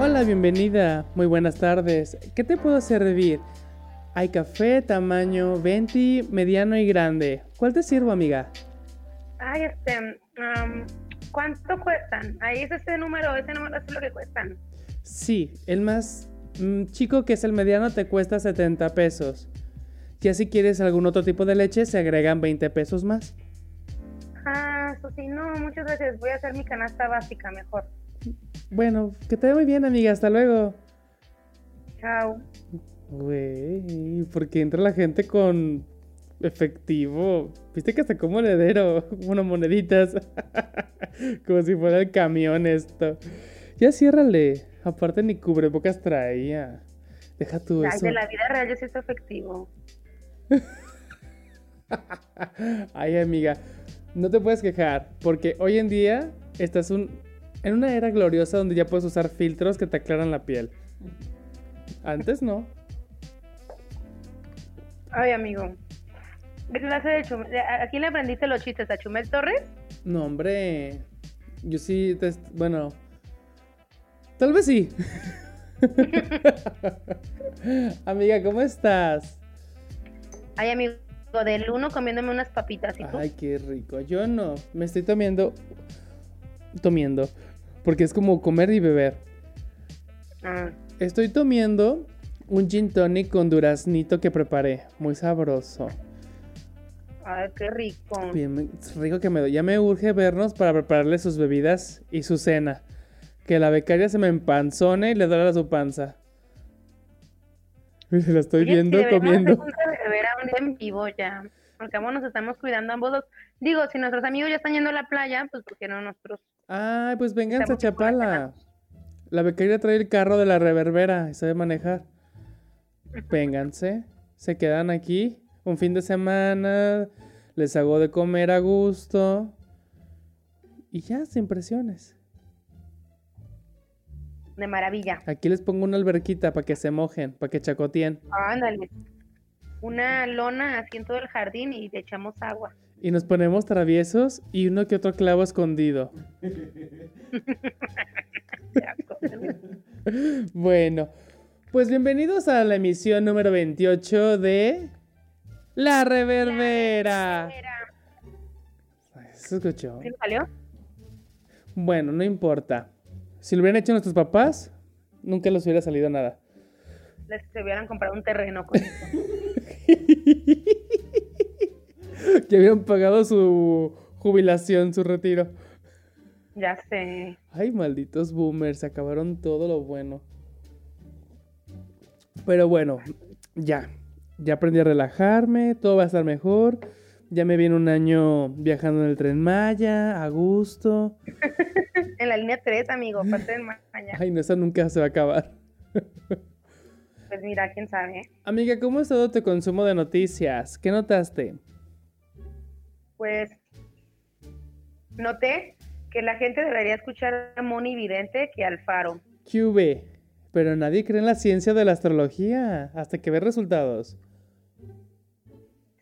Hola, bienvenida. Muy buenas tardes. ¿Qué te puedo servir? Hay café, tamaño 20, mediano y grande. ¿Cuál te sirvo, amiga? Ay, este, ¿cuánto cuestan? Ahí es ese número, ese número es lo que cuestan. Sí, el más mm, chico que es el mediano te cuesta 70 pesos. Ya si quieres algún otro tipo de leche, se agregan 20 pesos más. Ah, eso sí, no, muchas gracias. Voy a hacer mi canasta básica mejor. Bueno, que te vaya muy bien, amiga. Hasta luego. Chao. Güey, porque entra la gente con efectivo. Viste que hasta como heredero, unas moneditas. como si fuera el camión esto. Ya ciérrale. Aparte ni cubrebocas traía. Deja Ay, eso. de la vida real yo sí efectivo. Ay, amiga, no te puedes quejar, porque hoy en día estás un, en una era gloriosa donde ya puedes usar filtros que te aclaran la piel. Antes no. Ay, amigo. ¿Qué clase de chum- de- ¿A quién le aprendiste los chistes? ¿A Chumel Torres? No, hombre. Yo sí, te- bueno. Tal vez sí. amiga, ¿cómo estás? Ay, amigo, del uno comiéndome unas papitas. ¿Y tú? Ay, qué rico. Yo no. Me estoy tomiendo. Tomiendo. Porque es como comer y beber. Ah, Estoy tomando un gin tonic con duraznito que preparé. Muy sabroso. ay, qué rico. Bien, me- es rico que me doy. Ya me urge vernos para prepararle sus bebidas y su cena. Que la becaria se me empanzone y le duele su panza. La estoy Oye, viendo comiendo. de ver a un día en vivo ya. Porque ambos nos estamos cuidando ambos dos. Digo, si nuestros amigos ya están yendo a la playa, pues ¿por qué no nosotros? Ay, pues vénganse a Estamos con la Chapala. La becaria trae el carro de la reverbera y sabe manejar. Vénganse, se quedan aquí un fin de semana, les hago de comer a gusto y ya, sin presiones. De maravilla. Aquí les pongo una alberquita para que se mojen, para que chacoteen Ándale. Una lona así en todo el jardín y le echamos agua. Y nos ponemos traviesos y uno que otro clavo escondido. Bueno, pues bienvenidos a la emisión número 28 de La Reverbera. ¿Se escuchó? ¿Sí salió? Bueno, no importa. Si lo hubieran hecho nuestros papás, nunca les hubiera salido nada. Les hubieran comprado un terreno con Ya habían pagado su jubilación, su retiro. Ya sé. Ay, malditos boomers, se acabaron todo lo bueno. Pero bueno, ya. Ya aprendí a relajarme, todo va a estar mejor. Ya me viene un año viajando en el tren Maya, a gusto. En la línea 3, amigo, parte del mañana. Ay, no, eso nunca se va a acabar. Pues mira, quién sabe. Amiga, ¿cómo es todo tu consumo de noticias? ¿Qué notaste? Pues noté que la gente debería escuchar a Moni Vidente que al Faro. QV. Pero nadie cree en la ciencia de la astrología hasta que ve resultados.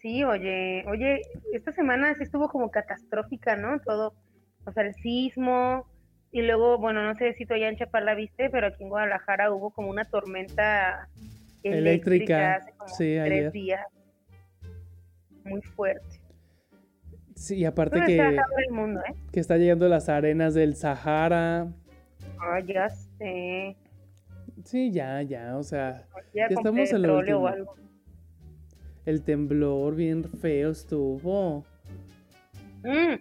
Sí, oye, oye, esta semana sí estuvo como catastrófica, ¿no? Todo, o sea, el sismo, y luego, bueno, no sé si tú allá en Chapala viste, pero aquí en Guadalajara hubo como una tormenta Eléctrica, eléctrica, hace como sí, ayer. tres días. Muy fuerte. Sí, y aparte ¿Dónde está que, ahora el mundo, eh? que está llegando las arenas del Sahara. Ah, ya sé. Sí, ya, ya, o sea, Ya, estamos en lo o último. algo. el temblor bien feo estuvo. Mm.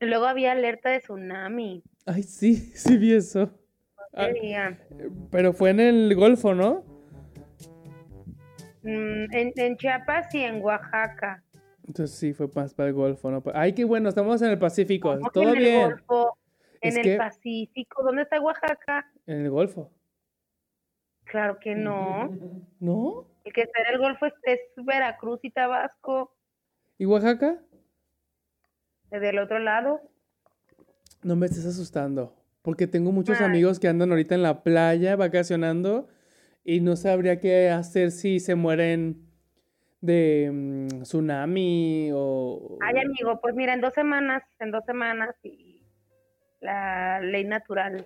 Luego había alerta de tsunami. Ay, sí, sí vi eso. Ah, pero fue en el Golfo, ¿no? Mm, en, en Chiapas y en Oaxaca. Entonces sí, fue más para el Golfo, ¿no? Ay, qué bueno, estamos en el Pacífico. ¿Cómo que Todo en el bien. Golfo, en Es el Pacífico. ¿Dónde está Oaxaca? En el Golfo. Claro que no. ¿No? El que está en el Golfo es, es Veracruz y Tabasco. ¿Y Oaxaca? Desde el otro lado. No me estés asustando. Porque tengo muchos Ay. amigos que andan ahorita en la playa vacacionando y no sabría qué hacer si se mueren de mm, tsunami o... Ay, amigo, pues mira, en dos semanas, en dos semanas y la ley natural.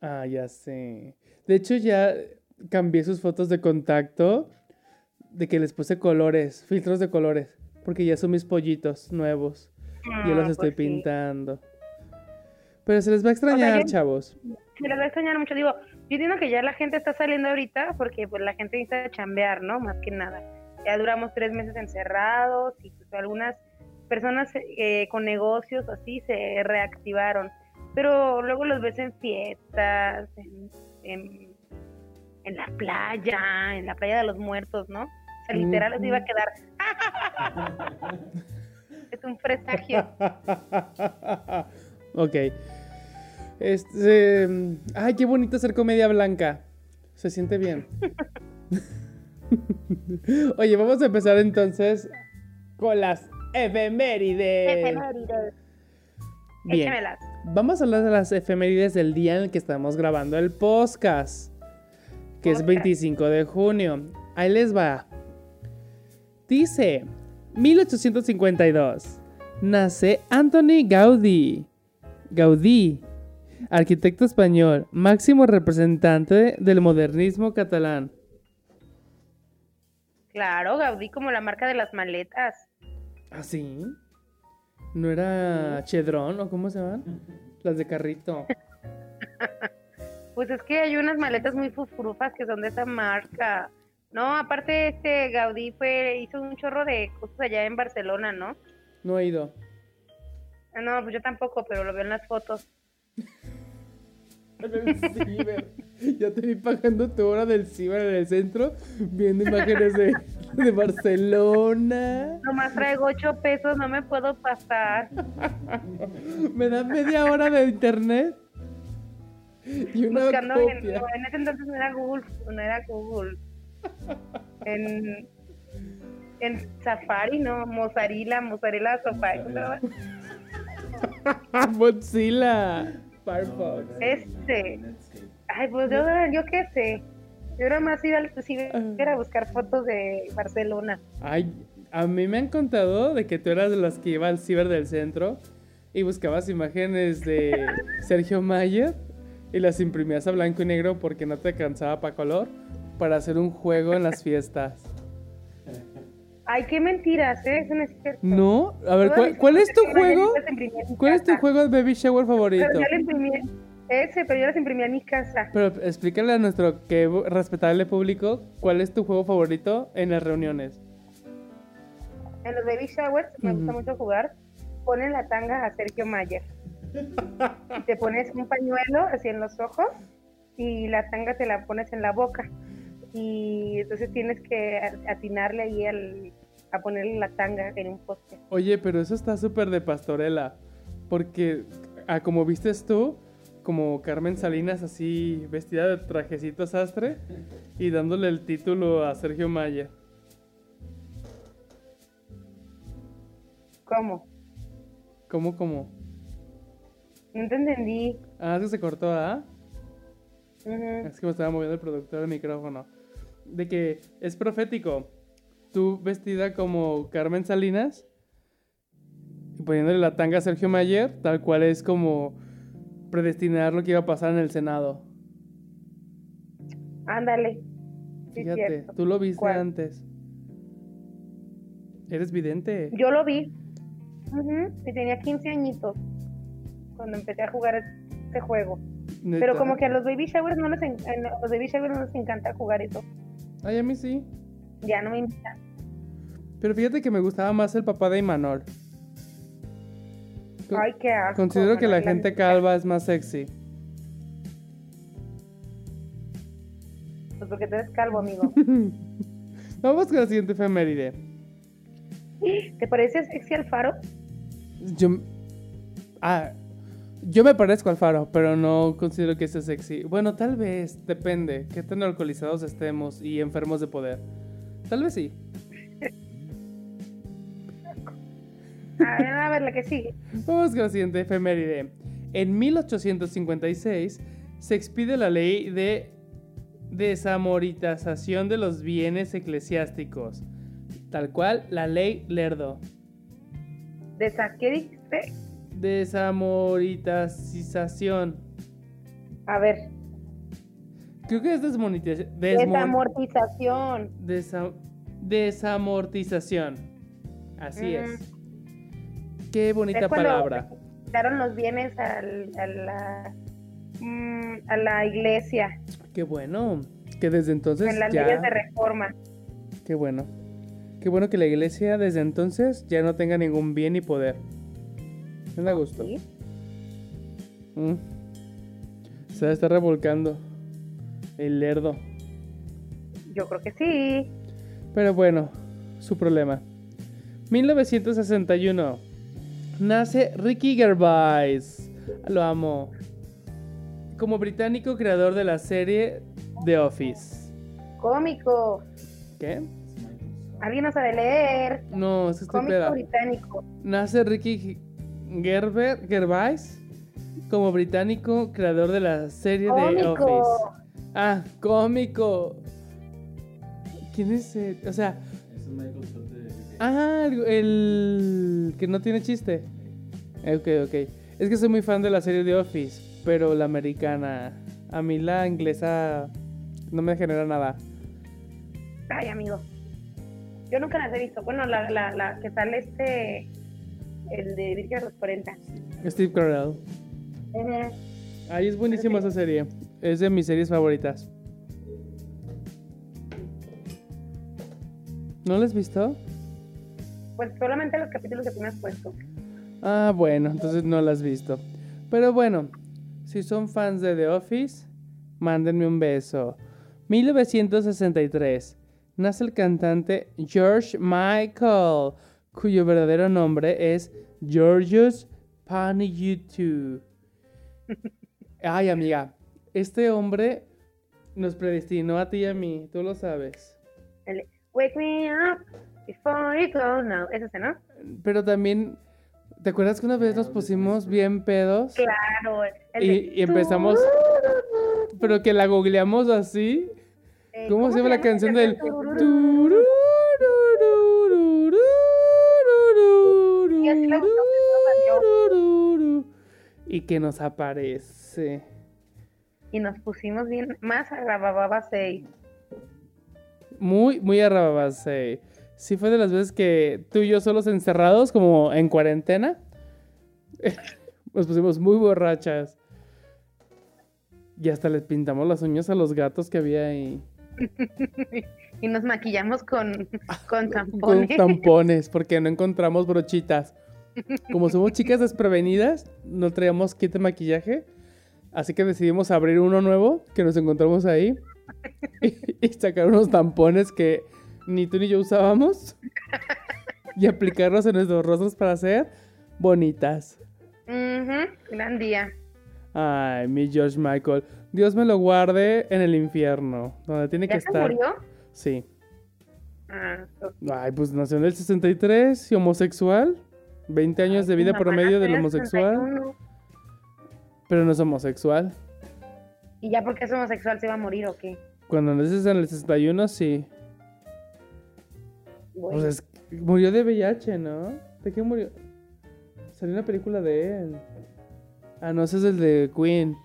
Ah, ya sé. De hecho, ya cambié sus fotos de contacto de que les puse colores, filtros de colores, porque ya son mis pollitos nuevos. Yo los Ah, estoy pues sí. pintando. Pero se les va a extrañar, yo- chavos. Se les va a extrañar mucho. Digo, yo entiendo que ya la gente está saliendo ahorita porque pues la gente necesita chambear, ¿no? Más que nada. Ya duramos tres meses encerrados y pues algunas personas eh, con negocios así se reactivaron. Pero luego los ves en fiestas, en, en, en la playa, en la playa de los muertos, ¿no? O sea, literal les iba a quedar. es un presagio. ok. Este. Ay, qué bonito hacer comedia blanca. Se siente bien. Oye, vamos a empezar entonces con las efemérides. Efemérides. Bien. Échamelas. Vamos a hablar de las efemérides del día en el que estamos grabando el podcast, que es Podcast. 25 de junio. Ahí les va. Dice, 1852, nace Anthony Gaudí. Gaudí, arquitecto español, máximo representante del modernismo catalán. Claro, Gaudí como la marca de las maletas. ¿Ah, sí? ¿No era Chedrón o cómo se llaman? Las de carrito. Pues es que hay unas maletas muy fufurufas que son de esa marca. No, aparte este Gaudí fue hizo un chorro de cosas allá en Barcelona, ¿no? No he ido. No, pues yo tampoco, pero lo veo en las fotos. En el ciber. Ya te vi pagando tu hora del ciber en el centro, viendo imágenes de, de Barcelona. Nomás traigo ocho pesos, no me puedo pasar. Me dan media hora de internet. Y una Buscando en, copia. no, en ese entonces no era Google, no era Google. En, en Safari, no, Mozzarella, Mozzarella Safari. Mozilla. Firefox. Este. Ay, pues yo, yo qué sé. Yo era más ciber a buscar fotos de Barcelona. Ay, a mí me han contado de que tú eras de las que iba al ciber del centro y buscabas imágenes de Sergio Mayer y las imprimías a blanco y negro porque no te cansaba para color para hacer un juego en las fiestas. Ay, qué mentiras, ¿eh? Eso no es cierto. ¿No? A ver, ¿cuál, cuál es tu juego? ¿Cuál es tu juego de baby shower favorito? Pero yo la imprimí, ese, pero yo las imprimí en mi casa. Pero explícale a nuestro que respetable público cuál es tu juego favorito en las reuniones. En los baby showers me gusta mucho jugar. Ponen la tanga a Sergio Mayer. Y te pones un pañuelo así en los ojos y la tanga te la pones en la boca. Y entonces tienes que atinarle ahí al, a ponerle la tanga en un poste. Oye, pero eso está súper de pastorela. Porque, ah, como vistes tú, como Carmen Salinas, así vestida de trajecito sastre y dándole el título a Sergio Maya. ¿Cómo? ¿Cómo, cómo? No te entendí. Ah, es que se cortó, ¿ah? Ujú. Es que me estaba moviendo el productor del micrófono. De que es profético. Tú vestida como Carmen Salinas y poniéndole la tanga a Sergio Mayer, tal cual es como predestinar lo que iba a pasar en el Senado. Ándale. Sí, Fíjate, cierto. tú lo viste ¿Cuál? antes. Eres vidente. Yo lo vi. Y tenía 15 añitos cuando empecé a jugar este juego. Neta. Pero como que a los baby showers no les, en- los baby showers no les encanta jugar eso. Ay, a mí sí. Ya no me invitan. Pero fíjate que me gustaba más el papá de Imanol. Ay, qué asco. Considero que la gente calva es más sexy. Pues porque tú eres calvo, amigo. Vamos con la siguiente efeméride. ¿Te parece sexy Alfaro? Yo. Ah. Yo me parezco al faro, pero no considero que sea sexy. Bueno, tal vez, depende. Qué tan alcoholizados estemos y enfermos de poder. Tal vez sí. A ver, a ver la que sigue. Vamos con la siguiente efeméride. En 1856 se expide la ley de desamoritización de los bienes eclesiásticos. Tal cual, la ley Lerdo. ¿De esa qué dijiste? Desamoritización. A ver, Creo que es desmonetización. desamortización. desamortización. Así Ujú. es. Qué bonita Es palabra. Quitaron los bienes al- a la mm, a la iglesia Qué bueno. Que desde entonces en las ya. leyes de reforma. Qué bueno. Qué bueno que la iglesia desde entonces ya no tenga ningún bien ni poder. Me da gusto. ¿sí? Mm. Se está revolcando. El lerdo. Yo creo que sí. Pero bueno, su problema. 1961. Nace Ricky Gervais. Lo amo. Como británico creador de la serie The Office. Cómico. ¿Qué? Alguien no sabe leer. No, es que estoy Cómico peda. británico. Nace Ricky Gerber, Gervais como británico creador de la serie The Office. Ah, cómico. ¿Quién es? ese? O sea, Es un Michael Scott de... ah, el, el que no tiene chiste. Ok, ok. Es que soy muy fan de la serie The Office, pero la americana. A mí la inglesa no me genera nada. Ay, amigo. Yo nunca las he visto. Bueno, la, la, la que sale este. El de Virgen a los 40. Steve Carell. Ujú. Ay, es buenísima esa serie. Es de mis series favoritas. ¿No la has visto? Pues solamente los capítulos que tú me has puesto. Ah, bueno, entonces no la has visto. Pero bueno, si son fans de The Office, mándenme un beso. 1963. Nace el cantante George Michael, cuyo verdadero nombre es Georgios Panigiou. Ay, amiga, este hombre nos predestinó a ti y a mí, tú lo sabes. Wake me up before you go now. Es ese, ¿no? Pero también, ¿te acuerdas que una vez nos pusimos bien pedos? Claro. el Y- y empezamos- Pero que la googleamos así. Eh, ¿Cómo, se llama la canción del... Tururú. Y así la buscamos, Y que nos aparece. Y nos pusimos bien más a la bababa 6. Muy, muy arrababase. Sí fue de las veces que tú y yo solos encerrados, como en cuarentena. Nos pusimos muy borrachas. Y hasta les pintamos las uñas a los gatos que había ahí. Y nos maquillamos con, con Con tampones. tampones, porque no encontramos brochitas. Como somos chicas desprevenidas, no traíamos kit de maquillaje. Así que decidimos abrir uno nuevo que nos encontramos ahí. Y, y sacar unos tampones que ni tú ni yo usábamos. Y aplicarlos en nuestros rostros para hacer bonitas. Ujú, Gran día. Ay, mi George Michael. Dios me lo guarde en el infierno, donde tiene que ¿Ya se estar. murió? Sí. Ah. Ay, pues nació en el 63 y homosexual. 20 años de vida promedio del homosexual. 61. Pero no es homosexual. ¿Y ya porque es homosexual se va a morir o qué? Cuando naces en el 61, sí. Bueno, Pues es- murió de VIH, ¿no? ¿De qué murió? Salió una película de él. Ah, no, ese es el de Queen.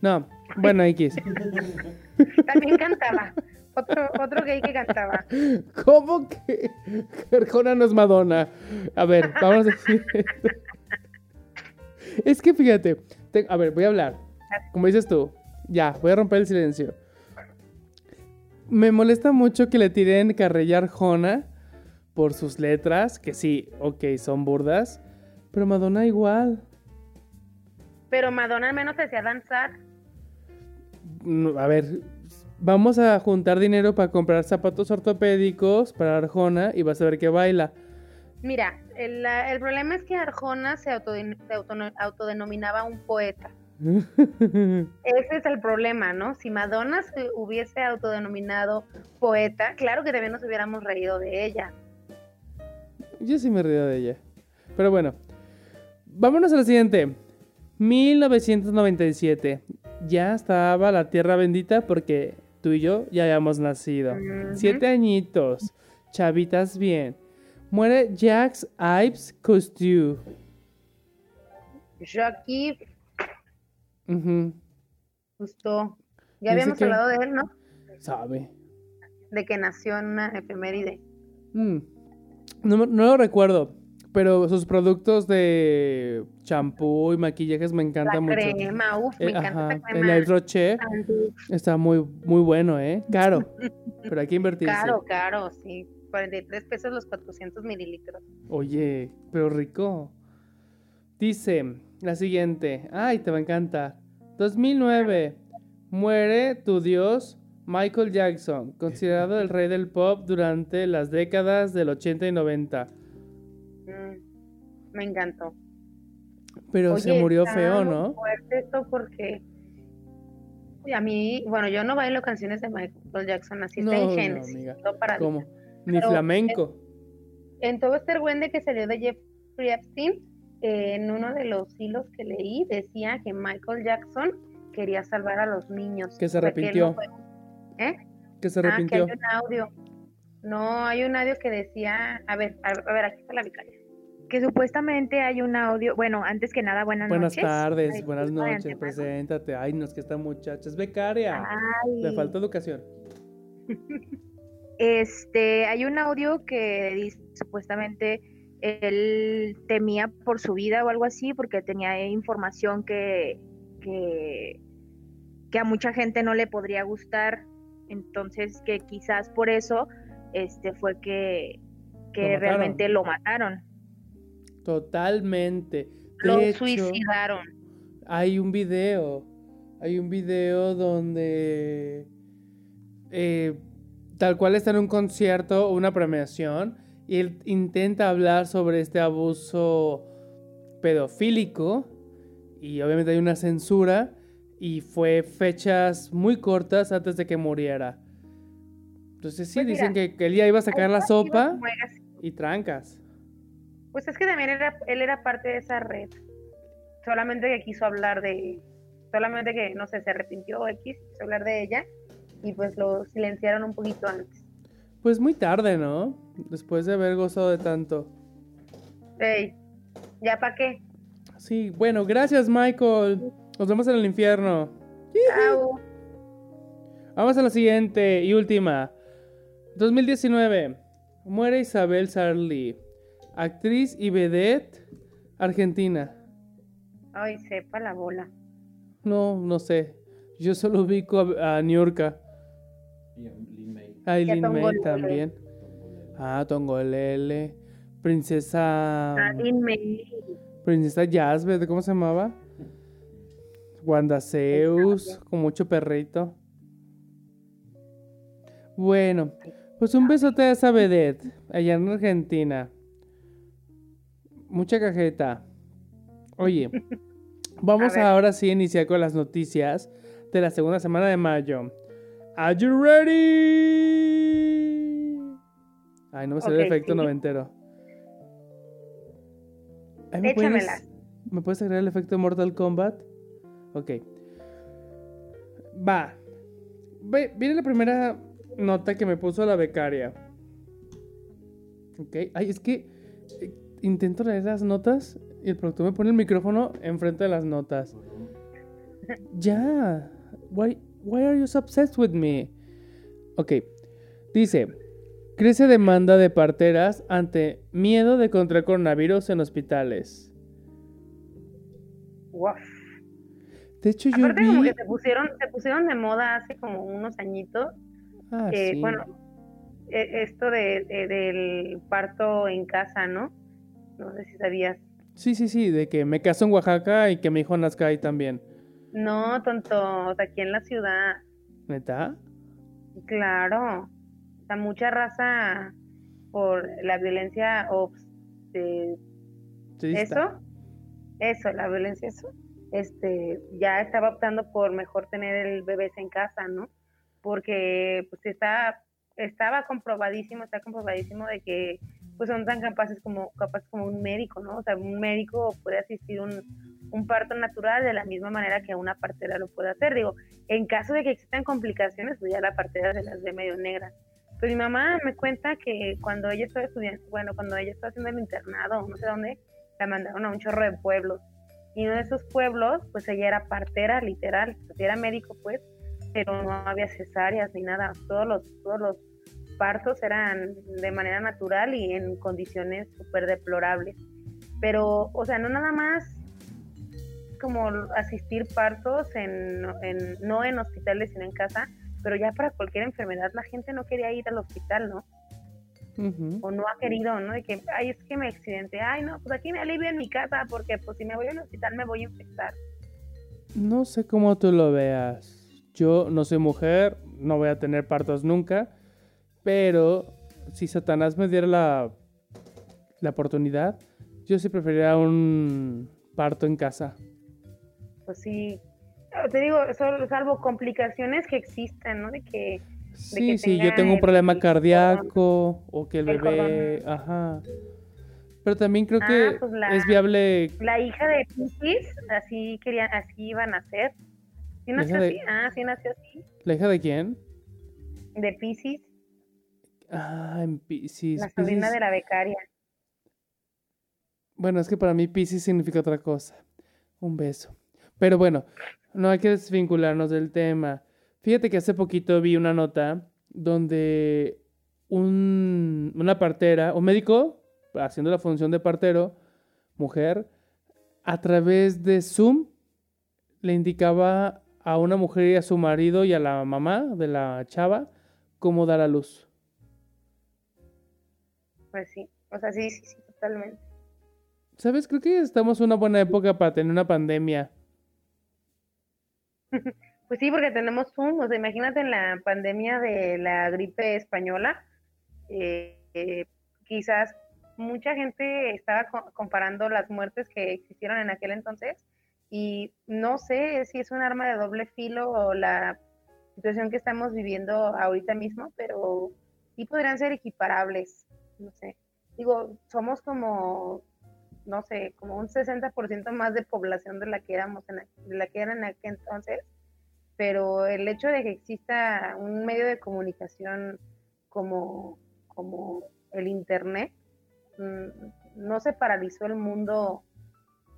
No, bueno, X. También cantaba. Otro, otro gay que cantaba. ¿Cómo que Arjona no es Madonna? A ver, vamos a decir esto. Es que fíjate, te- a ver, voy a hablar. Como dices tú, ya, voy a romper el silencio. Me molesta mucho que le tiren carrilla Arjona por sus letras, que sí, ok, son burdas, pero Madonna igual. Pero Madonna al menos te hacía danzar. No, A ver, vamos a juntar dinero para comprar zapatos ortopédicos para Arjona y vas a ver que baila. Mira, el, problema es que Arjona se, autoden- se autono- autodenominaba un poeta. Ese es el problema, ¿no? Si Madonna se hubiese autodenominado poeta, claro que también nos hubiéramos reído de ella. Yo sí me río de ella. Pero bueno, vámonos a la siguiente. 1997. Ya estaba la tierra bendita porque tú y yo ya habíamos nacido. Siete añitos. Chavitas bien. Muere Jacques Ives Cousteau. Ujú. Justo. Ya habíamos hablado de él, ¿no? Sabe. De que nació en una efeméride. Mm. No, no lo recuerdo, pero sus productos de champú y maquillajes me encantan la mucho. crema, uf, me Eh, encanta ajá, crema. El Roche está muy, muy bueno, ¿eh? Caro, pero hay que invertirse. Caro, caro, sí. 43 pesos los 400 mililitros. Oye, pero rico. Dice la siguiente. Ay, te va a encantar. 2009. Muere tu dios Michael Jackson, considerado el rey del pop durante las décadas del 80 y 90. Mm, me encantó. Pero Oye, se murió feo, ¿no? fuerte esto porque y a mí, bueno, yo no bailo canciones de Michael Jackson, así No, está en Genesis, no para ¿Cómo? Ni Pero, flamenco. En todo este argüende que salió de Jeffrey Epstein, eh, en uno de los hilos que leí decía que Michael Jackson quería salvar a los niños. Que se arrepintió. no fue- ¿Eh? Que se Ah, que arrepintió. hay un audio. No, hay un audio que decía, a ver, a, a ver, aquí está la vicaria. Que supuestamente hay un audio, bueno, antes que nada, buenas, Buenas noches. tardes, Ay, buenas disculpa de noches, preséntate. Ay, no es que esta muchacha es becaria. Ay, Le falta educación. Este, hay un audio que dice supuestamente él temía por su vida o algo así porque tenía información que, que, que a mucha gente no le podría gustar. Entonces que quizás por eso este fue que, que realmente lo mataron. Totalmente. Lo hecho, suicidaron. hay un video. Hay un video donde eh, tal cual está en un concierto o una premiación y él intenta hablar sobre este abuso pedofílico y obviamente hay una censura y fue fechas muy cortas antes de que muriera. Entonces sí, Pues dicen que, que él ya iba a sacar la sopa y trancas. Pues es que también era, él era parte de esa red. Solamente que quiso hablar de, solamente que, no sé, se arrepintió X, quiso hablar de ella y pues lo silenciaron un poquito antes. Pues muy tarde, ¿no? Después de haber gozado de tanto. Ey, ¿ya para qué? Sí, bueno, gracias Michael. Nos vemos en el infierno. Chao. Vamos a la siguiente y última. 2019. Muere Isabel Sarli, actriz y vedette argentina. Ay, sepa la bola. No, no sé. Yo solo ubico a, a Niurka. Y a Lin May. A Y a Eileen May Tongolele. también. Ah, Tongolele. Princesa. Nadine May. Princesa Jasmine, ¿cómo se llamaba? Wanda Zeus, con mucho perrito. Bueno, pues un besote a esa vedette, allá en Argentina. Mucha cajeta. Oye, vamos A ahora sí a iniciar con las noticias de la segunda semana de mayo. Are you ready? Ay, no me salió el Ok, efecto sí. noventero. Ay, ¿me puedes-. ¿Me puedes agregar el efecto de Mortal Kombat? Ok. Va. Ve- viene la primera nota que me puso la becaria. Ok. Ay, es que eh, intento leer las notas y el productor me pone el micrófono enfrente de las notas. Ya. Why, why are you so obsessed with me? Ok. Dice. Crece demanda de parteras ante miedo de contraer coronavirus en hospitales. Guau. De hecho, yo Aparte como que se pusieron, se pusieron de moda hace como unos añitos, Ah, eh, sí. bueno, eh, esto de, de- del parto en casa, ¿no? No sé si sabías. Sí, sí, sí, de que me caso en Oaxaca y que mi hijo nazca ahí también. No, tonto, o sea, aquí en la ciudad, ¿Neta? claro, o sea, mucha raza por la violencia o de eso, eso, la violencia, eso, este, ya estaba optando por mejor tener el bebé en casa, ¿no? Porque pues está, estaba comprobadísimo, está comprobadísimo de que pues son tan capaces como, capaces como un médico, ¿no? O sea, un médico puede asistir un, un parto natural de la misma manera que una partera lo puede hacer. Digo, en caso de que existan complicaciones, pues ya la partera se las ve medio negra. Pero mi mamá me cuenta que cuando ella estaba estudiando, bueno, cuando ella estaba haciendo el internado, no sé dónde, la mandaron a un chorro de pueblos. Y uno de esos pueblos, pues ella era partera, literal, pues, era médico, pues, pero no había cesáreas ni nada. Todos los, todos los partos eran de manera natural y en condiciones súper deplorables. Pero, o sea, no nada más como asistir partos en, en, no en hospitales sino en casa, pero ya para cualquier enfermedad la gente no quería ir al hospital, ¿no? O no ha querido, ¿no? De que, ay, es que me accidenté, ay, no, pues aquí me alivio en mi casa porque pues si me voy al hospital me voy a infectar. No sé cómo tú lo veas. Yo no soy mujer, no voy a tener partos nunca, pero si Satanás me diera la, la oportunidad, yo sí preferiría un parto en casa. Pues sí, te digo, salvo complicaciones que existen, ¿no? De que... Sí, sí, yo tengo un problema cardíaco o que el, bebé... Ajá. Pero también creo que ah, pues es viable... La hija de Pisces, así querían, así iban a ser. ¿Sí nació así? Ah, sí nació así. ¿La hija de quién? De Pisces. Ah, en Pisces. La sobrina de la becaria. Bueno, es que para mí Pisces significa otra cosa. Un beso. Pero bueno, no hay que desvincularnos del tema. Fíjate que hace poquito vi una nota donde un, una partera, un médico, haciendo la función de partero, mujer, a través de Zoom le indicaba a una mujer y a su marido y a la mamá de la chava cómo dar a luz. Pues sí, o sea, sí, sí, sí, totalmente. ¿Sabes? Creo que estamos en una buena época para tener una pandemia. Pues sí, porque tenemos Zoom, o sea, imagínate en la pandemia de la gripe española, eh, eh, quizás mucha gente estaba comparando las muertes que existieron en aquel entonces y no sé si es un arma de doble filo o la situación que estamos viviendo ahorita mismo, pero sí podrían ser equiparables, no sé. Digo, somos como, no sé, como un 60% más de población de la que éramos en, de la que eran en aquel entonces pero el hecho de que exista un medio de comunicación como, como el Internet, mm, no se paralizó el mundo,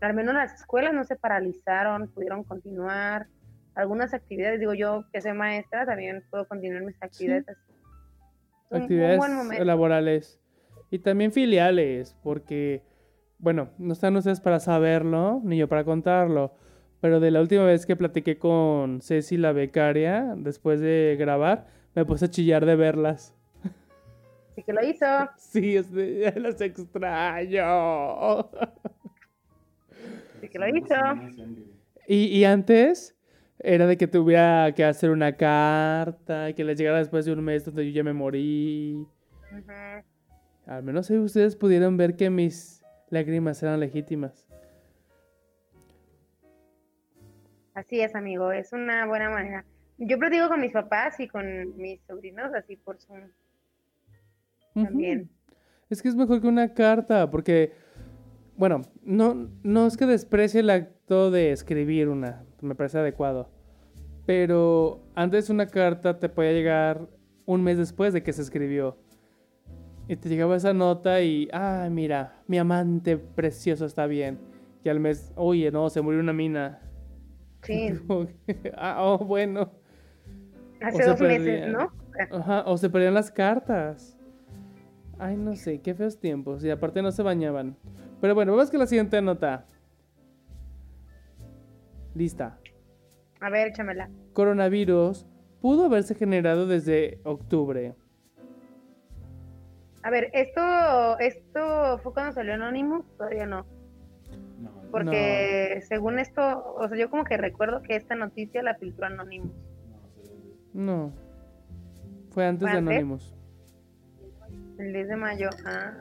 al menos las escuelas no se paralizaron, pudieron continuar. Algunas actividades, digo yo que soy maestra, también puedo continuar mis actividades. actividades laborales y también filiales, porque, bueno, no están ustedes para saberlo, ni yo para contarlo pero de la última vez que platiqué con Ceci, la becaria, después de grabar, me puse a chillar de verlas. Sí que lo hizo. Sí, es de, las extraño. Sí que lo hizo. Y, y antes era de que tuviera que hacer una carta y que les llegara después de un mes donde yo ya me morí. Al menos ahí ustedes pudieron ver que mis lágrimas eran legítimas. Así es, amigo, es una buena manera. Yo platico con mis papás y con mis sobrinos así por Zoom. También. Es que es mejor que una carta, porque, bueno, no, no es que desprecie el acto de escribir una, me parece adecuado. Pero antes una carta te podía llegar un mes después de que se escribió. Y te llegaba esa nota y, ah, mira, mi amante precioso está bien. Y al mes, oye, no, se murió una mina. Sí. ah, oh, bueno. Hace dos meses, ¿no? Ajá, o se perdían las cartas. Ay, no sé, qué feos tiempos. Y aparte no se bañaban. Pero bueno, vamos con la siguiente nota. Lista. A ver, échamela. Coronavirus pudo haberse generado desde octubre. A ver, esto, esto fue cuando salió Anonymous, todavía no. Porque según esto, o sea, yo como que recuerdo que esta noticia la filtró Anonymous. No. Fue antes de Anonymous. El 10 de mayo. Ah.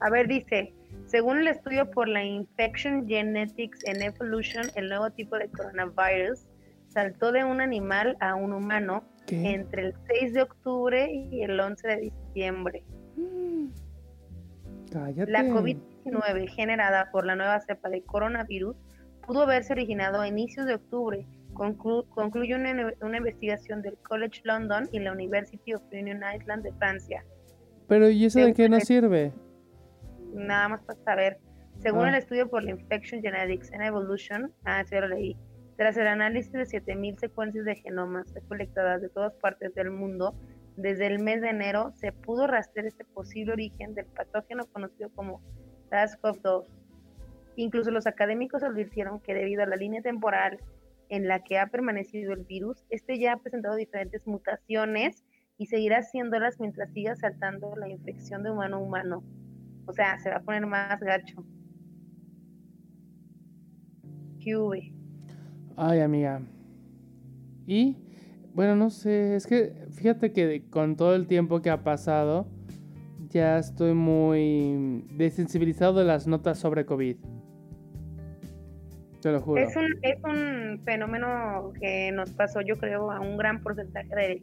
A ver, dice, según el estudio por la Infection Genetics and Evolution, el nuevo tipo de coronavirus saltó de un animal a un humano entre el 6 de octubre y el 11 de diciembre. Cállate. La COVID 19 generada por la nueva cepa de coronavirus pudo haberse originado a inicios de octubre, concluye una, investigación del College London y la University of Union Island de Francia. Pero ¿y eso de qué nos sirve? Nada más para saber. Según Ah. el estudio por la Infection Genetics and Evolution, ah, sí, lo leí, tras el análisis de 7.000 secuencias de genomas recolectadas de todas partes del mundo, desde el mes de enero se pudo rastrear este posible origen del patógeno conocido como SARS-CoV-2. Incluso los académicos advirtieron que debido a la línea temporal en la que ha permanecido el virus, este ya ha presentado diferentes mutaciones y seguirá haciéndolas mientras siga saltando la infección de humano a humano. O sea, se va a poner más gacho. ¿Qué hubo? Ay, amiga. Y, bueno, no sé, es que fíjate que con todo el tiempo que ha pasado, ya estoy muy desensibilizado de las notas sobre COVID. Te lo juro. Es un, es un fenómeno que nos pasó, yo creo, a un gran porcentaje de,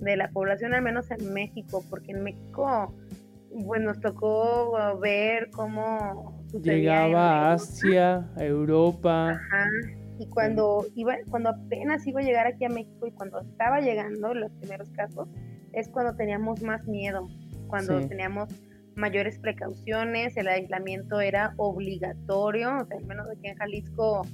de la población, al menos en México, porque en México pues nos tocó ver cómo Llegaba a. Asia, a Europa. Ajá. Y cuando iba, cuando apenas iba a llegar aquí a México y cuando estaba llegando los primeros casos, es cuando teníamos más miedo, cuando Sí. teníamos mayores precauciones, el aislamiento era obligatorio, o sea, al menos aquí en Jalisco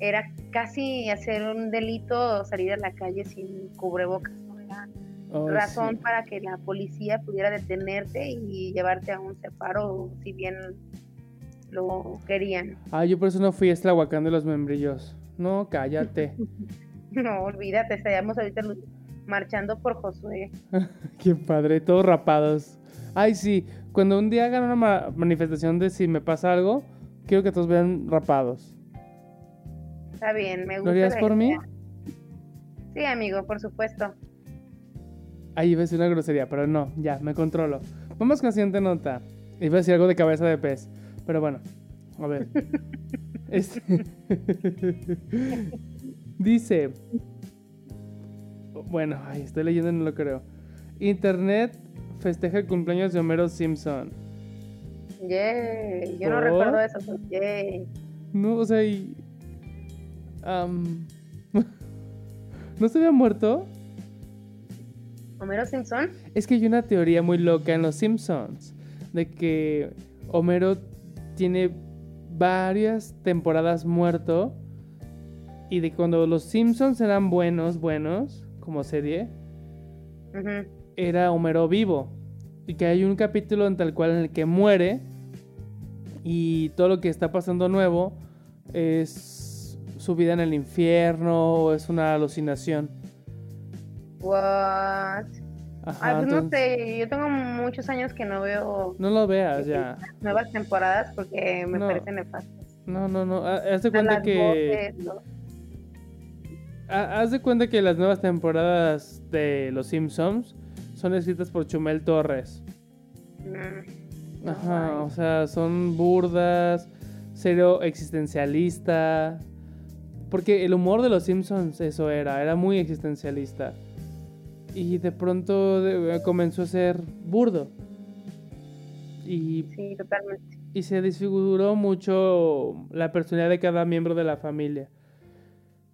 era casi hacer un delito salir a la calle sin cubrebocas, ¿no? Era Ay, razón sí. para que la policía pudiera detenerte y llevarte a un separo si bien lo querían. Ah, yo por eso no fui a Estlahuacán de los membrillos. No, cállate. No, olvídate, estaríamos ahorita marchando por Josué. Qué padre, todos rapados. Ay, sí, cuando un día hagan una ma- manifestación de si me pasa algo, quiero que todos vean rapados. Está bien, me ¿Lo gusta. harías la por mí? Sí, amigo, por supuesto. Ahí iba a decir una grosería, pero no, ya, me controlo. Vamos con la siguiente nota. Iba a decir algo de cabeza de pez, pero bueno, a ver. Este- Dice, bueno, ay, estoy leyendo y no lo creo. Internet festeja el cumpleaños de Homero Simpson. Yay, yo no recuerdo eso, pero yay. No, o sea, y... ¿No se había muerto? Homero Simpson. Es que hay una teoría muy loca en los Simpsons de que Homero tiene varias temporadas muerto y de cuando los Simpsons eran buenos, buenos, como serie, era Homero vivo. Y que hay un capítulo en tal cual en el que muere y todo lo que está pasando nuevo es su vida en el infierno o es una alucinación. What? Ajá, Ay, pues no sé, yo tengo muchos años que no veo no lo veas ya. nuevas temporadas porque me No. parecen nefastas. No, no, no. ha- Haz de cuenta que. voces, Haz de cuenta que las nuevas temporadas de Los Simpsons son escritas por Chumel Torres. Mm. Ajá, Ay. o sea, son burdas, serio existencialista. Porque el humor de Los Simpsons eso era, era muy existencialista. Y de pronto de- comenzó a ser burdo. Y Sí, totalmente. y se desfiguró mucho la personalidad de cada miembro de la familia.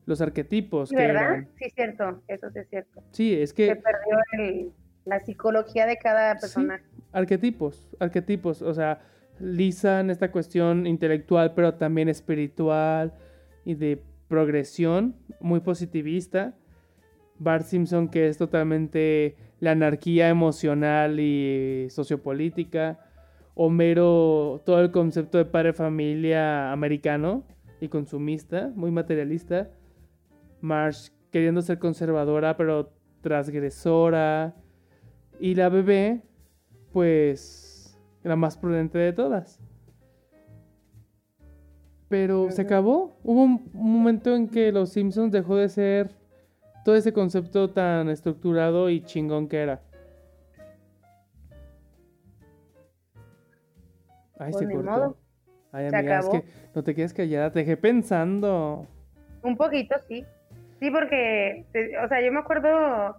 Los arquetipos que ¿verdad? eran. Sí, es cierto, eso sí es cierto. Sí, es Se que perdió el- la psicología de cada Sí. persona. arquetipos, arquetipos, o sea, Lisa en esta cuestión intelectual, pero también espiritual y de progresión, muy positivista. Bart Simpson que es totalmente la anarquía emocional y sociopolítica. Homero, todo el concepto de padre familia americano y consumista, muy materialista. Marge queriendo ser conservadora pero transgresora. Y la bebé, pues, la más prudente de todas. Pero se acabó. Hubo un momento en que Los Simpsons dejó de ser todo ese concepto tan estructurado y chingón que era. Ay, Pues se cortó. modo. Ay, Se amiga, es acabó. que no te quedes callada, te dejé pensando. Un poquito, sí. Sí, porque, o sea, yo me acuerdo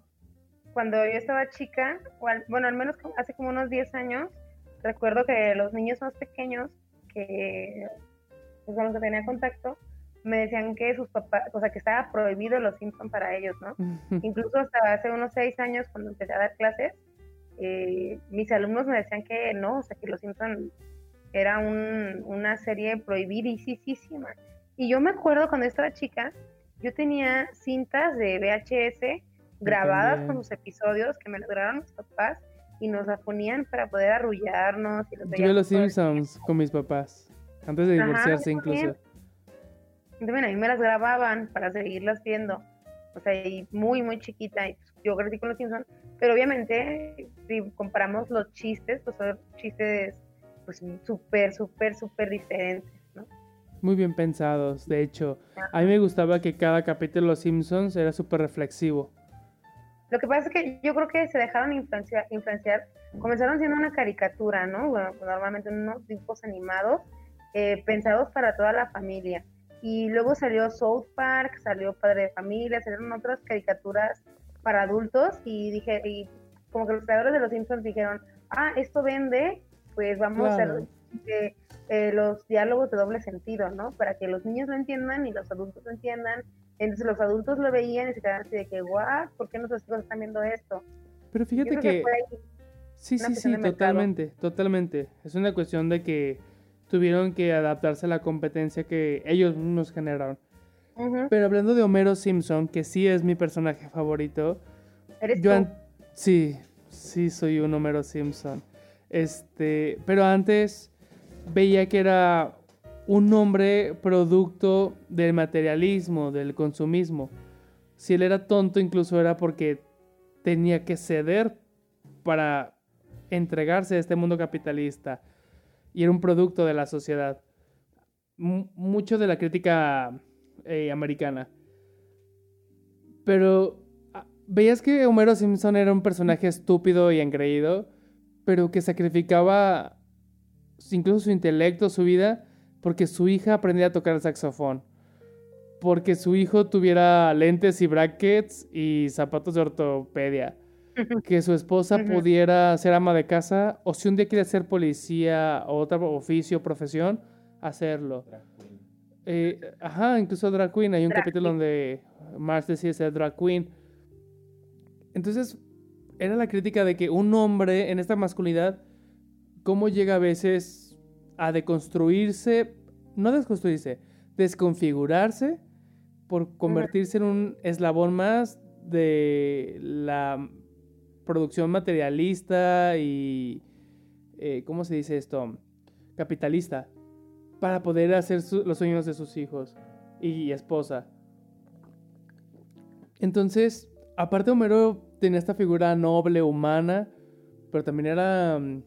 cuando yo estaba chica, o al- bueno, al menos hace como unos 10 años, recuerdo que los niños más pequeños que pues, con los que tenía contacto, me decían que sus papás, o sea, que estaba prohibido los Simpson para ellos, ¿no? Incluso hasta hace unos 6 años, cuando empecé a dar clases, eh, mis alumnos me decían que no, o sea, que los Simpson era un, una serie prohibidísima. Y yo me acuerdo cuando estaba chica, yo tenía cintas de VHS grabadas con los episodios que me lograron mis papás y nos la ponían para poder arrullarnos. Y los Yo los Simpsons con mis papás. Antes de divorciarse incluso. También a mí me las grababan para seguirlas viendo. O sea, y muy, muy chiquita. y pues, yo crecí con los Simpsons. Pero obviamente, si comparamos los chistes, pues son chistes pues súper, súper, súper diferentes, ¿no? Muy bien pensados, de hecho. A mí me gustaba que cada capítulo de Los Simpsons era súper reflexivo. Lo que pasa es que yo creo que se dejaron influenciar, influenciar comenzaron siendo una caricatura, ¿no? Bueno, pues, normalmente unos dibujos animados eh, pensados para toda la familia. Y luego salió South Park, salió Padre de Familia, salieron otras caricaturas para adultos y dije, y como que los creadores de los Simpsons dijeron, ah, esto vende, pues vamos Claro. a hacer eh, eh, los diálogos de doble sentido, ¿no? Para que los niños lo entiendan y los adultos lo entiendan. Entonces los adultos lo veían y se quedaban así de que, what, ¿por qué nuestros hijos están viendo esto? Pero fíjate que... ahí. Sí, sí, sí, de mercado. totalmente, totalmente. Es una cuestión de que tuvieron que adaptarse a la competencia que ellos nos generaron. Pero hablando de Homero Simpson, que sí es mi personaje favorito, Eres yo tú. sí, sí soy un Homero Simpson. Este, pero antes veía que era un hombre producto del materialismo, del consumismo. Si él era tonto, incluso era porque tenía que ceder para entregarse a este mundo capitalista y era un producto de la sociedad. Mucho de la crítica eh, americana. Pero ah, veías que Homero Simpson era un personaje estúpido y engreído, pero que sacrificaba incluso su intelecto, su vida, porque su hija aprendía a tocar el saxofón. Porque su hijo tuviera lentes y brackets y zapatos de ortopedia. Que su esposa pudiera ser ama de casa o si un día quiere ser policía o otro oficio, profesión, hacerlo. Drag queen. Eh, ajá, incluso drag queen. Hay un Drag capítulo queen. donde Marge decide ser drag queen. Entonces, era la crítica de que un hombre en esta masculinidad, cómo llega a veces a deconstruirse, no desconstruirse, desconfigurarse por convertirse en un eslabón más de la producción materialista y, eh, ¿cómo se dice esto? Capitalista para poder hacer los sueños de sus hijos y esposa. Entonces, aparte Homero tenía esta figura noble, humana, pero también era mm,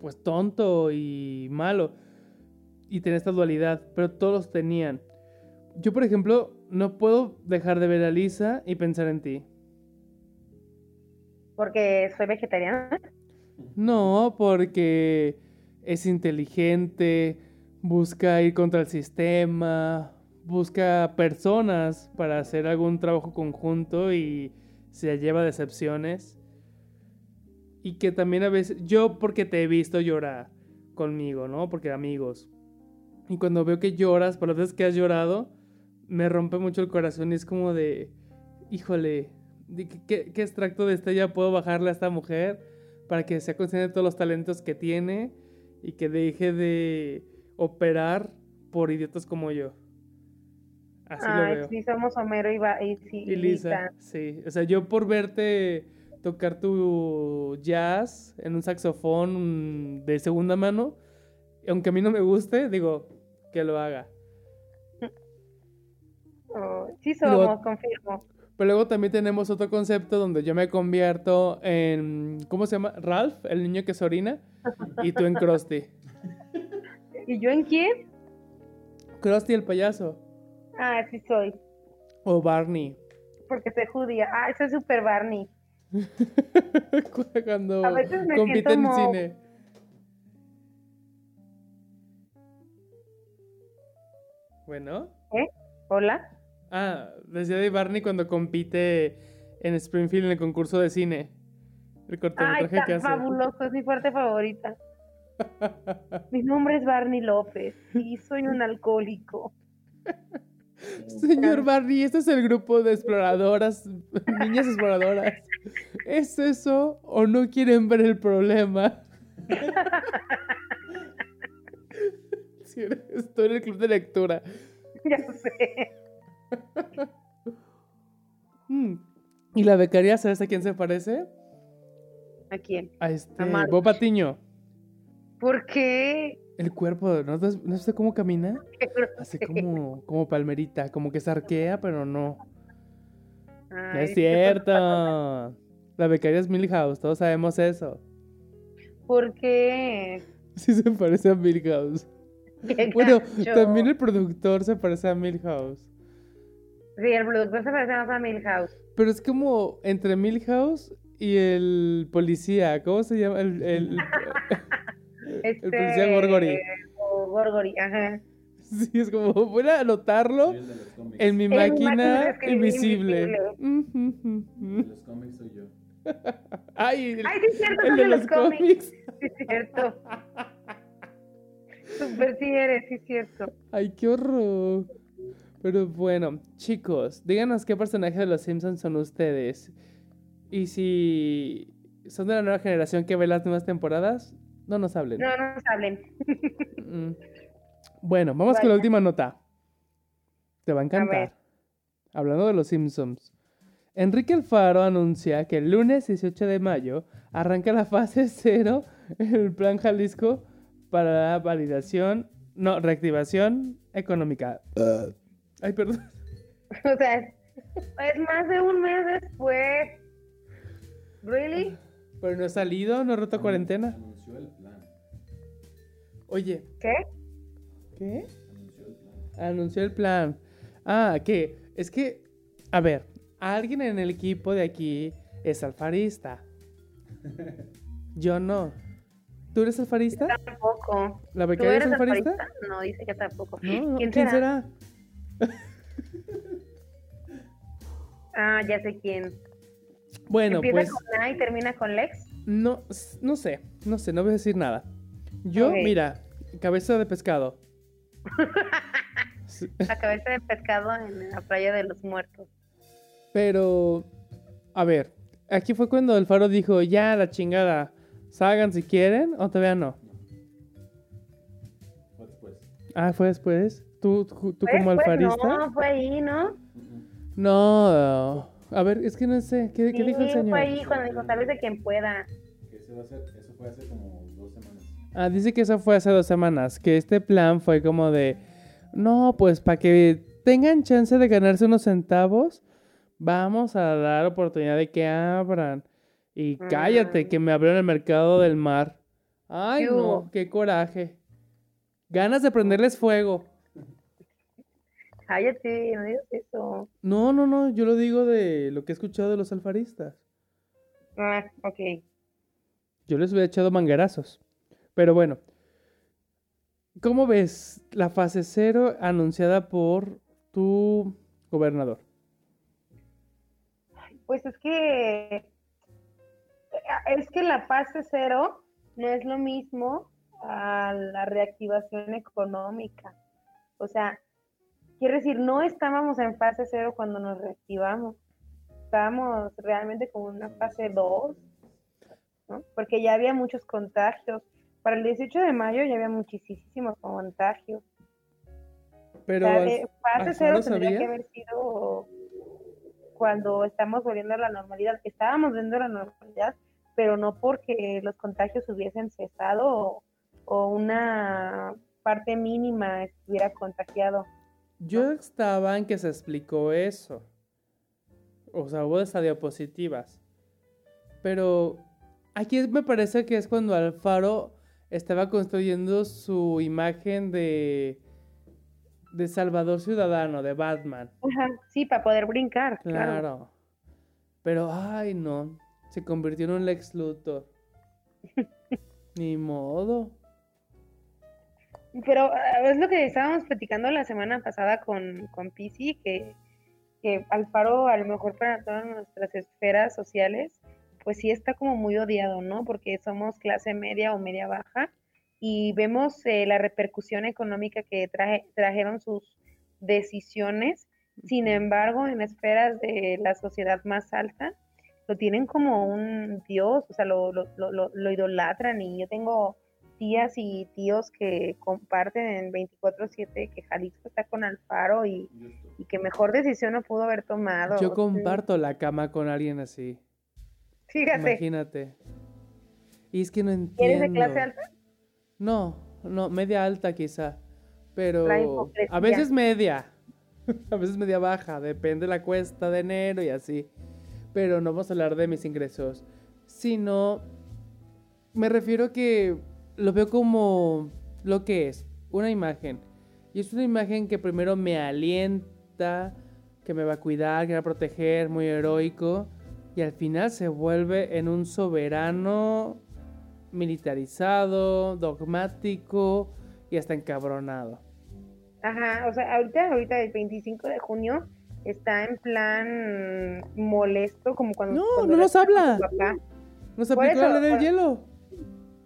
pues tonto y malo. Y tenía esta dualidad, pero todos tenían. Yo, por ejemplo, no puedo dejar de ver a Lisa y pensar en ti. Porque soy vegetariana. No, porque es inteligente, busca ir contra el sistema, busca personas para hacer algún trabajo conjunto y se lleva decepciones. Y que también a veces, yo porque te he visto llorar conmigo, ¿no? Porque amigos. Y cuando veo que lloras, por las veces que has llorado, me rompe mucho el corazón y es como de, híjole, ¿de qué, extracto de estrella puedo bajarle a esta mujer para que sea consciente de todos los talentos que tiene y que deje de operar por idiotas como yo? Así lo Ay, veo. sí, somos Homero y, Va- y, sí, Y Lisa, sí. O sea, yo por verte tocar tu jazz en un saxofón de segunda mano, aunque a mí no me guste, digo, que lo haga. Oh, sí luego- somos, confirmo. Pero luego también tenemos otro concepto donde yo me convierto en, ¿cómo se llama? Ralph, el niño que se orina, y tú en Krusty. ¿Y yo en quién? Krusty el payaso. Ah, sí soy. O Barney. Porque soy judía. Ah, soy super Barney. Cuando A veces me compite en cine. Bueno. Hola. Ah, decía de Barney cuando compite en Springfield en el concurso de cine. El Ay, cortometraje que hace. fabuloso, es mi parte favorita. Mi nombre es Barney López y soy un alcohólico. Señor Barney, este es el grupo de exploradoras, niñas exploradoras. ¿Es eso o no quieren ver el problema? Estoy en el club de lectura. Ya sé. Mm. ¿Y la becaria, sabes a quién se parece? ¿A quién? A este, A. Bob Patiño. ¿Por qué? El cuerpo, ¿no, ¿no sé cómo camina? Así como, como palmerita, como que se arquea, pero no. Es cierto. La becaria es Milhouse, todos sabemos eso. ¿Por qué? Sí se parece a Milhouse. Bueno, también el productor se parece a Milhouse. Sí, el productor se parece más a Milhouse. Pero es como entre Milhouse y el policía. ¿Cómo se llama? El, el, Este, policía Gorgory. O Gorgory, ajá. sí, es como, voy a anotarlo el en mi máquina invisible. invisible. El de los cómics soy yo. Ay, el, Ay, sí es cierto, el de de los los cómics. cómics. Sí es cierto. Super sí eres, sí es cierto. Ay, qué horror. Pero bueno, chicos, díganos qué personaje de los Simpsons son ustedes. Y si son de la nueva generación que ve las nuevas temporadas, no nos hablen. No, no nos hablen. Mm. Bueno, vamos con la última nota. Te va a encantar. Hablando de los Simpsons. Enrique Alfaro anuncia que el lunes 18 de mayo arranca la fase cero en el Plan Jalisco para la validación, no, reactivación económica. Ay, perdón. O sea, es, es más de un mes después. ¿Really? Pero no he salido, no he roto cuarentena. Anunció el plan. Oye, ¿Qué? ¿qué? Anunció el plan. Anunció el plan. Ah, que es que, a ver, alguien en el equipo de aquí es alfarista. Yo no. ¿Tú eres alfarista? Tampoco. ¿La ¿Tú becaria es alfarista? alfarista? No, dice que tampoco. No, no, ¿Quién, ¿Quién será? será? Ah, ya sé quién. Bueno, Empieza pues con A y termina con Lex. no, no sé, no sé, no voy a decir nada. Yo, mira, cabeza de pescado. La cabeza de pescado en la playa de los muertos. Pero, a ver, aquí fue cuando el faro dijo, ya la chingada, salgan si quieren, o todavía no. Fue después. Ah, fue después. ¿Tú, tú, tú Fue como después, alfarista? No, fue ahí, ¿no? No, a ver, es que no sé, ¿qué, dijo el señor? fue ahí cuando dijo, tal vez de quien pueda. Que ese va a ser, eso fue hace como dos semanas. Ah, dice que eso fue hace dos semanas, que este plan fue como de, no, pues para que tengan chance de ganarse unos centavos, vamos a dar oportunidad de que abran. Y cállate, Mm. que me abrieron el mercado del mar. Ay, ¿Qué no, qué coraje. Ganas de prenderles fuego. Cállate, no digas eso. No, no, no, yo lo digo de lo que he escuchado de los alfaristas. Ah, ok. Yo les hubiera echado manguerazos. Pero bueno. ¿Cómo ves la fase cero anunciada por tu gobernador? Pues es que es que la fase cero no es lo mismo a la reactivación económica. O sea, quiere decir, no estábamos en fase cero cuando nos reactivamos. Estábamos realmente como en una fase 2, ¿no? Porque ya había muchos contagios. Para el 18 de mayo ya había muchísimos contagios. Pero O sea, al- fase cero tendría sabía. que haber sido cuando estamos volviendo a la normalidad. Estábamos volviendo a la normalidad, pero no porque los contagios hubiesen cesado o, o una parte mínima estuviera contagiado. Yo estaba en que se explicó eso. O sea, hubo hasta diapositivas. Pero aquí me parece que es cuando Alfaro estaba construyendo su imagen de, de Salvador Ciudadano, de Batman. Ajá, sí, para poder brincar, claro. Claro. Pero, ay, no. Se convirtió en un Lex Luthor. Ni modo. Pero ah, es lo que estábamos platicando la semana pasada con, con Pisi, que, que Alfaro, a lo mejor para todas nuestras esferas sociales, pues sí está como muy odiado, ¿no? Porque somos clase media o media baja y vemos eh, la repercusión económica que traje- trajeron sus decisiones. Sin embargo, en esferas de la sociedad más alta, lo tienen como un dios, o sea, lo, lo, lo, lo- lo idolatran y yo tengo tías y tíos que comparten en 24/7 que Jalisco está con Alfaro y, y que mejor decisión no pudo haber tomado. Yo comparto la cama con alguien así. Fíjate, Imagínate. Y es que no entiendo. ¿eres de clase alta? No, no, media alta quizá. Pero a veces media. A veces media baja. Depende de la cuesta de enero y así. Pero no vamos a hablar de mis ingresos. Sino. Me refiero a que lo veo como lo que es. Una imagen. Y es una imagen que primero me alienta. Que me va a cuidar, que me va a proteger. Muy heroico. Y al final se vuelve en un soberano militarizado, dogmático y hasta encabronado. Ajá, o sea, ahorita, ahorita el 25 de junio está en plan molesto, como cuando... No, cuando no nos habla. papá. Nos aplicó la del hielo.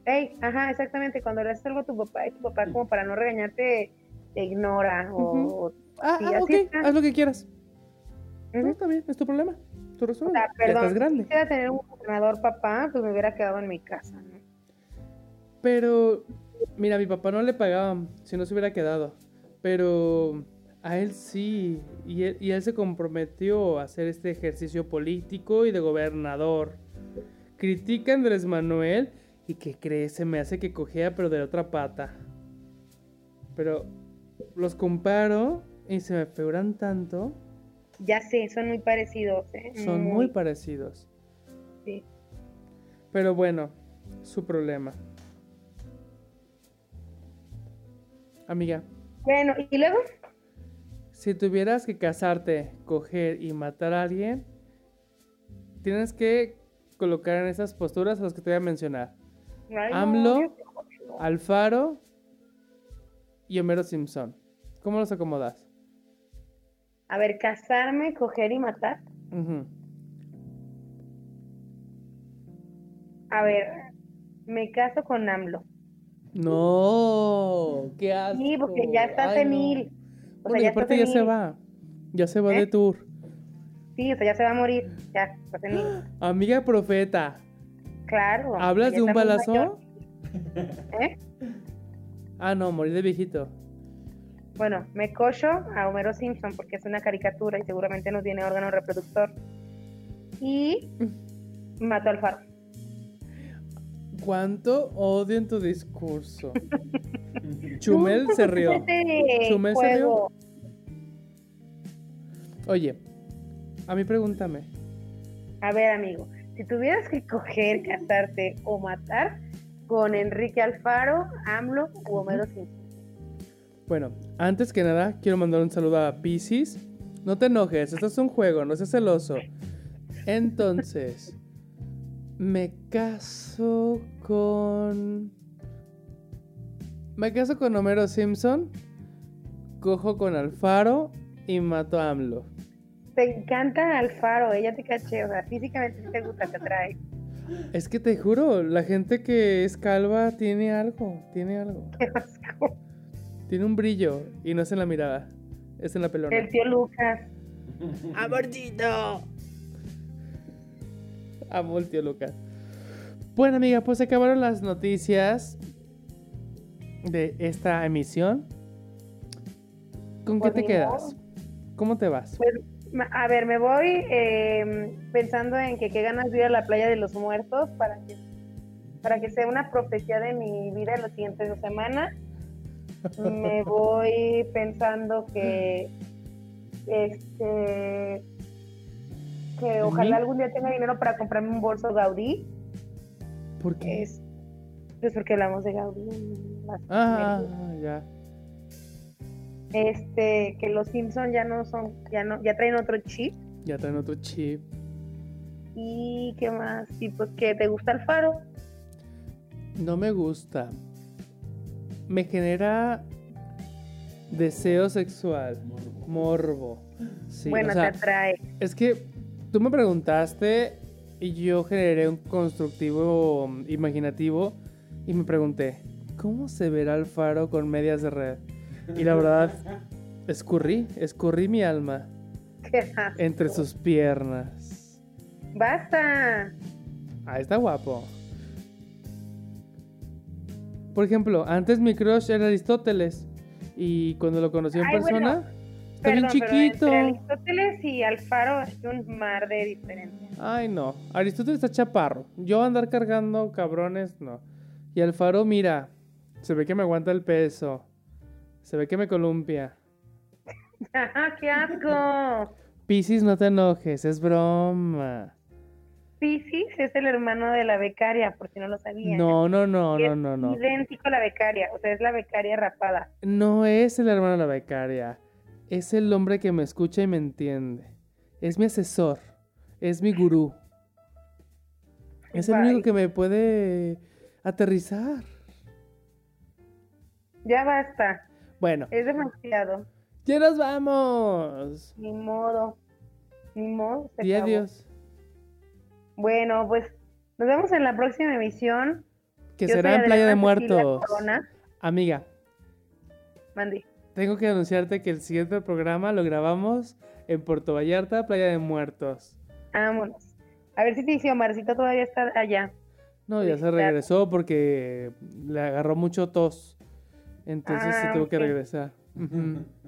Ey, ajá, exactamente, cuando le haces algo a tu papá y tu papá como para no regañarte te ignora o... Ah, Sí, ah, así ok, está. haz lo que quieras. No, Ujú. está bien, es tu problema. Tú O resuelves. sea, perdón, estás si grande. quisiera tener un gobernador papá, pues me hubiera quedado en mi casa, ¿no? Pero, mira, a mi papá no le pagaban si no se hubiera quedado. Pero a él sí. Y él, y él se comprometió a hacer este ejercicio político y de gobernador. Critica a Andrés Manuel y que cree, se me hace que cogea, pero de la otra pata. Pero los comparo y se me figuran tanto. Ya sé, son muy parecidos, ¿eh? Son muy parecidos. sí. Pero bueno, su problema. Amiga, Bueno, y luego, si tuvieras que casarte, coger y matar a alguien, tienes que colocar en esas posturas a las que te voy a mencionar. No, AMLO. Alfaro y Homero Simpson. ¿Cómo los acomodas? A ver, casarme, coger y matar. A ver, me caso con AMLO. No, qué asco. Sí, porque ya está no. senil. O Bueno, sea, y aparte ya se va. Ya se va ¿Eh? de tour. Sí, o sea, ya se va a morir. Ya, está senil. Amiga profeta, Claro. ¿hablas de un balazo? ¿Eh? Ah, no, morir de viejito. Bueno, me cocho a Homero Simpson porque es una caricatura y seguramente no tiene órgano reproductor. Y mato al faro. ¿Cuánto odio en tu discurso? Chumel se rió. Chumel se rió. Oye, a mí pregúntame. A ver, amigo, si tuvieras que coger, casarte o matar con Enrique Alfaro, AMLO u Homero Simpson. Bueno, antes que nada, quiero mandar un saludo a Pisces. No te enojes, esto es un juego, no seas celoso. Entonces, me caso con. Me caso con Homero Simpson, cojo con Alfaro y mato a AMLO. Te encanta Alfaro, ella te caché, o sea, físicamente sí te gusta, te atrae. Es que te juro, la gente que es calva tiene algo, tiene algo. Qué asco. Tiene un brillo y no es en la mirada, es en la pelona. El tío Lucas. ¡Amorcito! Amo el tío Lucas. Bueno, amiga, pues se acabaron las noticias de esta emisión. ¿Con qué te quedas? ¿Cómo te vas? Pues, a ver, me voy eh, pensando en que qué ganas de ir a la playa de los muertos para que, para que sea una profecía de mi vida en las siguientes dos semanas. Me voy pensando que este que ojalá algún día tenga dinero para comprarme un bolso Gaudí. ¿Por qué? Es, pues porque hablamos de Gaudí. en las Ah, ya. Este, que los Simpson ya no son, ya no, ya traen otro chip. Ya traen otro chip. ¿Y qué más? Y pues que te gusta el faro. No me gusta. Me genera deseo sexual. Morbo. Sí, bueno, o sea, te atrae. Es que tú me preguntaste y yo generé un constructivo imaginativo y me pregunté, ¿cómo se verá el faro con medias de red? Y la verdad, escurrí, escurrí mi alma Qué entre sus piernas. Basta. Ah, está guapo. por ejemplo, antes mi crush era Aristóteles. Y cuando lo conocí en Ay, persona, bueno, está bien pero chiquito. entre Aristóteles y Alfaro es un mar de diferencia. Ay, no. Aristóteles está chaparro. Yo andar cargando cabrones, no. Y Alfaro, mira, se ve que me aguanta el peso. Se ve que me columpia. ¡Ah, ¡Qué asco! Piscis, no te enojes, es broma. Piscis es el hermano de la becaria, por si no lo sabían. No, no, no, no, no, no. Idéntico a la becaria, o sea, es la becaria rapada. No es el hermano de la becaria. Es el hombre que me escucha y me entiende. Es mi asesor. Es mi gurú. Es el Bye. único que me puede aterrizar. Ya basta, Bueno, es demasiado. ya nos vamos. Ni modo. Ni modo. se Y acabó. adiós. Bueno, pues nos vemos en la próxima emisión. Que Yo será en Playa de Muertos. Amiga, Mandy. tengo que anunciarte que el siguiente programa lo grabamos en Puerto Vallarta, Playa de Muertos. Vámonos. A ver si te dice Omarcito todavía está allá. No, ya se regresó porque le agarró mucho tos. Entonces se Ah, tuvo que regresar.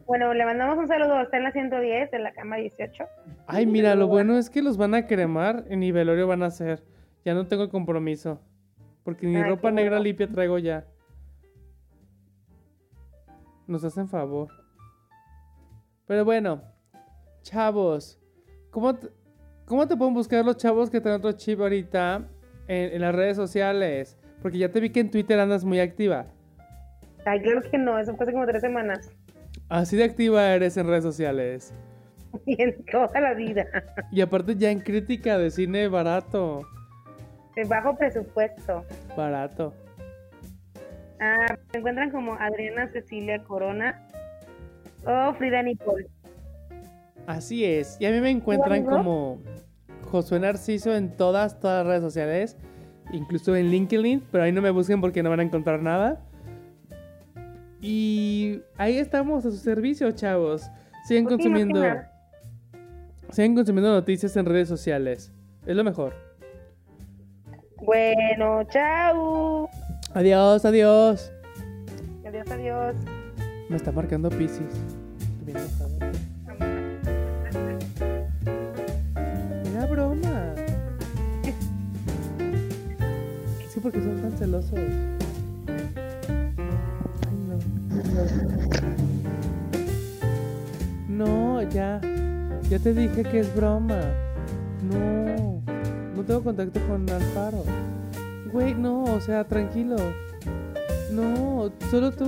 Bueno, le mandamos un saludo. Está en la 110, en la cama 18. Ay, mira, lo bueno es que los van a cremar y ni velorio van a hacer. Ya no tengo compromiso. Porque ni Ay, ropa negra bueno. limpia traigo ya. Nos hacen favor. Pero bueno, chavos, ¿cómo te, cómo te pueden buscar los chavos que traen otro chip ahorita en, en las redes sociales? Porque ya te vi que en Twitter andas muy activa. Ay, claro que no, eso fue hace como tres semanas. Así de activa eres en redes sociales. Y en toda la vida. Y aparte ya en crítica de cine barato. De bajo presupuesto. Barato. Ah, se encuentran como Adriana Cecilia Corona o Frida Nicole. Así es. Y a mí me encuentran como Josué Narciso en todas, todas las redes sociales. Incluso en LinkedIn. Pero ahí no me busquen porque no van a encontrar nada. Y ahí estamos a su servicio, chavos. Sigan Pues sí, consumiendo. no. Sigan consumiendo noticias en redes sociales. Es lo mejor. Bueno, chao. Adiós, adiós. Adiós, adiós. Me está marcando Pisces. Era broma. Sí, porque son tan celosos. No, ya. Ya te dije que es broma. No. No tengo contacto con Alfaro. Güey, no, o sea, tranquilo. No, solo tú.